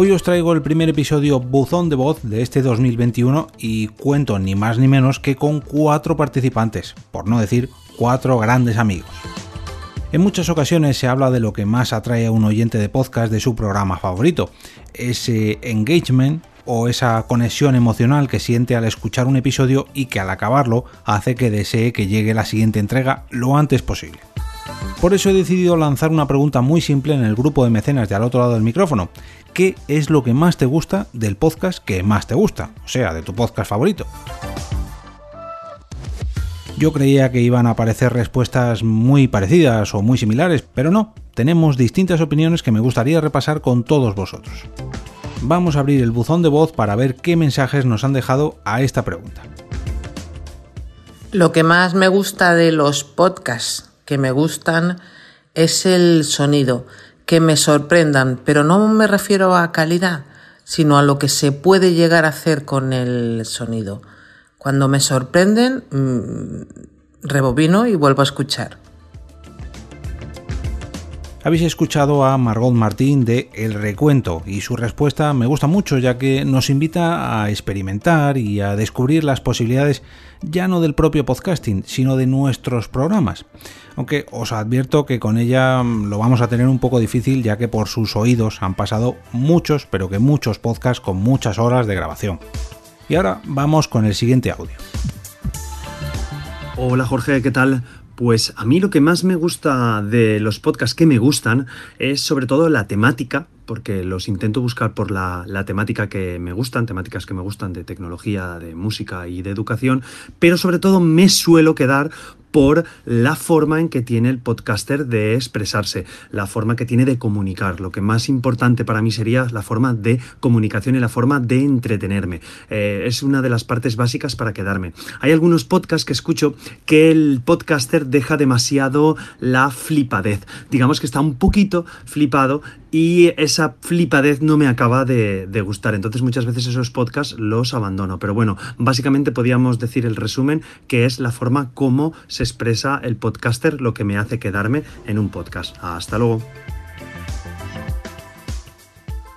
Hoy os traigo el primer episodio buzón de voz de este 2021 y cuento ni más ni menos que con cuatro participantes, por no decir cuatro grandes amigos. En muchas ocasiones se habla de lo que más atrae a un oyente de podcast de su programa favorito, ese engagement o esa conexión emocional que siente al escuchar un episodio y que al acabarlo hace que desee que llegue la siguiente entrega lo antes posible. Por eso he decidido lanzar una pregunta muy simple en el grupo de mecenas de al otro lado del micrófono. ¿Qué es lo que más te gusta del podcast que más te gusta? O sea, de tu podcast favorito. Yo creía que iban a aparecer respuestas muy parecidas o muy similares, pero no, tenemos distintas opiniones que me gustaría repasar con todos vosotros. Vamos a abrir el buzón de voz para ver qué mensajes nos han dejado a esta pregunta. Lo que más me gusta de los podcasts que me gustan es el sonido, que me sorprendan, pero no me refiero a calidad, sino a lo que se puede llegar a hacer con el sonido. Cuando me sorprenden, mmm, rebobino y vuelvo a escuchar. Habéis escuchado a Margot Martín de El Recuento y su respuesta me gusta mucho ya que nos invita a experimentar y a descubrir las posibilidades ya no del propio podcasting, sino de nuestros programas. Aunque os advierto que con ella lo vamos a tener un poco difícil ya que por sus oídos han pasado muchos, pero que muchos podcasts con muchas horas de grabación. Y ahora vamos con el siguiente audio. Hola Jorge, ¿qué tal? Pues a mí lo que más me gusta de los podcasts que me gustan es sobre todo la temática, porque los intento buscar por la, la, temática que me gustan, temáticas que me gustan de tecnología, de música y de educación, pero sobre todo me suelo quedar por la forma en que tiene el podcaster de expresarse, la forma que tiene de comunicar. Lo que más importante para mí sería la forma de comunicación y la forma de entretenerme. Eh, es una de las partes básicas para quedarme. Hay algunos podcasts que escucho que el podcaster deja demasiado la flipadez. Digamos que está un poquito flipado y esa flipadez no me acaba de, de, gustar. Entonces muchas veces esos podcasts los abandono. Pero bueno, básicamente podríamos decir el resumen que es la forma como se expresa el podcaster lo que me hace quedarme en un podcast. Hasta luego.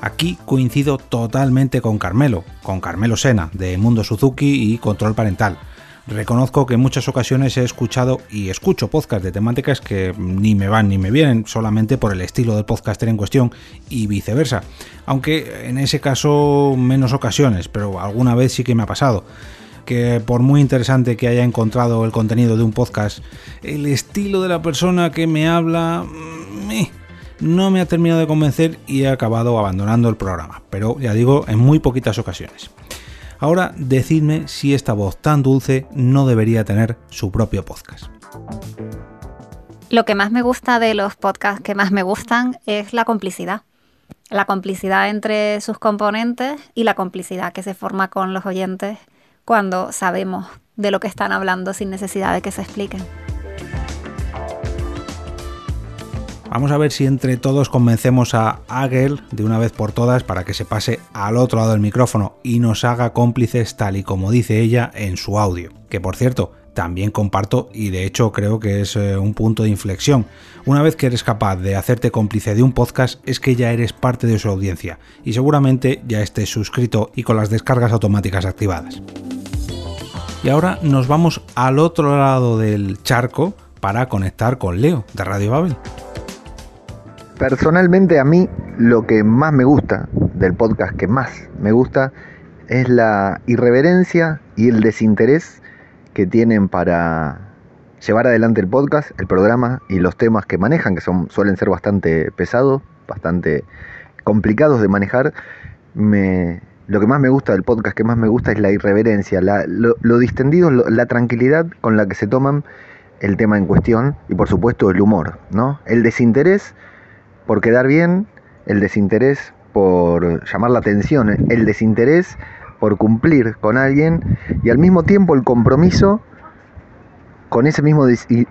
Aquí coincido totalmente con Carmelo, con Carmelo Sena, de Mundo Suzuki y Control Parental. Reconozco que en muchas ocasiones he escuchado y escucho podcasts de temáticas que ni me van ni me vienen, solamente por el estilo del podcaster en cuestión y viceversa. Aunque en ese caso menos ocasiones, pero alguna vez sí que me ha pasado que por muy interesante que haya encontrado el contenido de un podcast, el estilo de la persona que me habla no me ha terminado de convencer y he acabado abandonando el programa, pero ya digo, en muy poquitas ocasiones. Ahora decidme si esta voz tan dulce no debería tener su propio podcast. Lo que más me gusta de los podcasts que más me gustan es la complicidad. La complicidad entre sus componentes y la complicidad que se forma con los oyentes cuando sabemos de lo que están hablando sin necesidad de que se expliquen. Vamos a ver si entre todos convencemos a Agel de una vez por todas para que se pase al otro lado del micrófono y nos haga cómplices tal y como dice ella en su audio. Que por cierto, también comparto y de hecho creo que es eh, un punto de inflexión. Una vez que eres capaz de hacerte cómplice de un podcast es que ya eres parte de su audiencia y seguramente ya estés suscrito y con las descargas automáticas activadas. Y ahora nos vamos al otro lado del charco para conectar con Leo de Radio Babel. Personalmente a mí lo que más me gusta del podcast que más me gusta es la irreverencia y el desinterés que tienen para llevar adelante el podcast, el programa y los temas que manejan, que son, suelen ser bastante pesados, bastante complicados de manejar. Me, lo que más me gusta del podcast, que más me gusta es la irreverencia, lo, distendido, la tranquilidad con la que se toman el tema en cuestión y por supuesto el humor, ¿no? El desinterés por quedar bien, el desinterés por llamar la atención, el desinterés por cumplir con alguien y al mismo tiempo el compromiso con ese mismo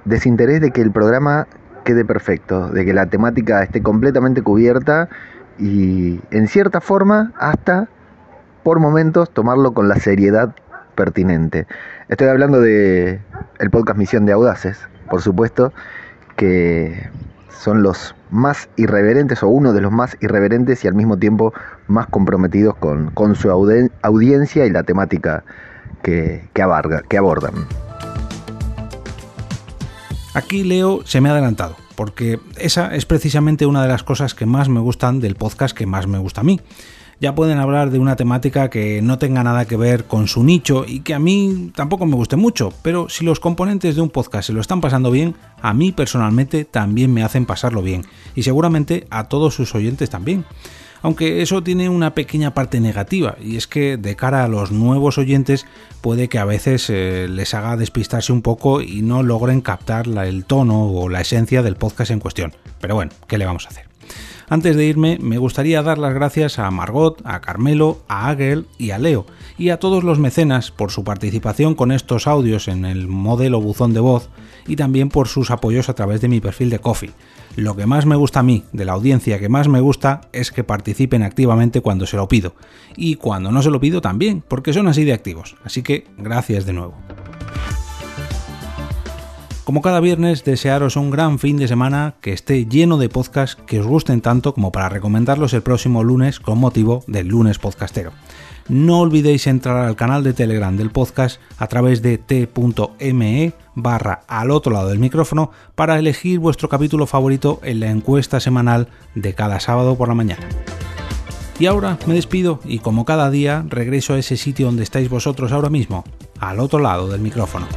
desinterés de que el programa quede perfecto, de que la temática esté completamente cubierta y en cierta forma hasta por momentos tomarlo con la seriedad pertinente. Estoy hablando de el podcast Misión de Audaces, por supuesto, que son los más irreverentes o uno de los más irreverentes y al mismo tiempo más comprometidos con, su audiencia y la temática que, que abordan. Aquí Leo se me ha adelantado, porque esa es precisamente una de las cosas que más me gustan del podcast que más me gusta a mí. Ya pueden hablar de una temática que no tenga nada que ver con su nicho y que a mí tampoco me guste mucho, pero si los componentes de un podcast se lo están pasando bien, a mí personalmente también me hacen pasarlo bien, y seguramente a todos sus oyentes también aunque eso tiene una pequeña parte negativa, y es que de cara a los nuevos oyentes puede que a veces eh, les haga despistarse un poco y no logren captar el tono o la esencia del podcast en cuestión. Pero bueno, ¿qué le vamos a hacer? Antes de irme, me gustaría dar las gracias a Margot, a Carmelo, a Agel y a Leo, y a todos los mecenas por su participación con estos audios en el modelo buzón de voz y también por sus apoyos a través de mi perfil de Coffee. Lo que más me gusta a mí, de la audiencia que más me gusta, es que participen activamente cuando se lo pido. Y cuando no se lo pido también, porque son así de activos. Así que gracias de nuevo. Como cada viernes, desearos un gran fin de semana que esté lleno de podcasts que os gusten tanto como para recomendarlos el próximo lunes con motivo del lunes podcastero. No olvidéis entrar al canal de Telegram del podcast a través de t.me barra al otro lado del micrófono para elegir vuestro capítulo favorito en la encuesta semanal de cada sábado por la mañana. Y ahora me despido y como cada día regreso a ese sitio donde estáis vosotros ahora mismo, al otro lado del micrófono.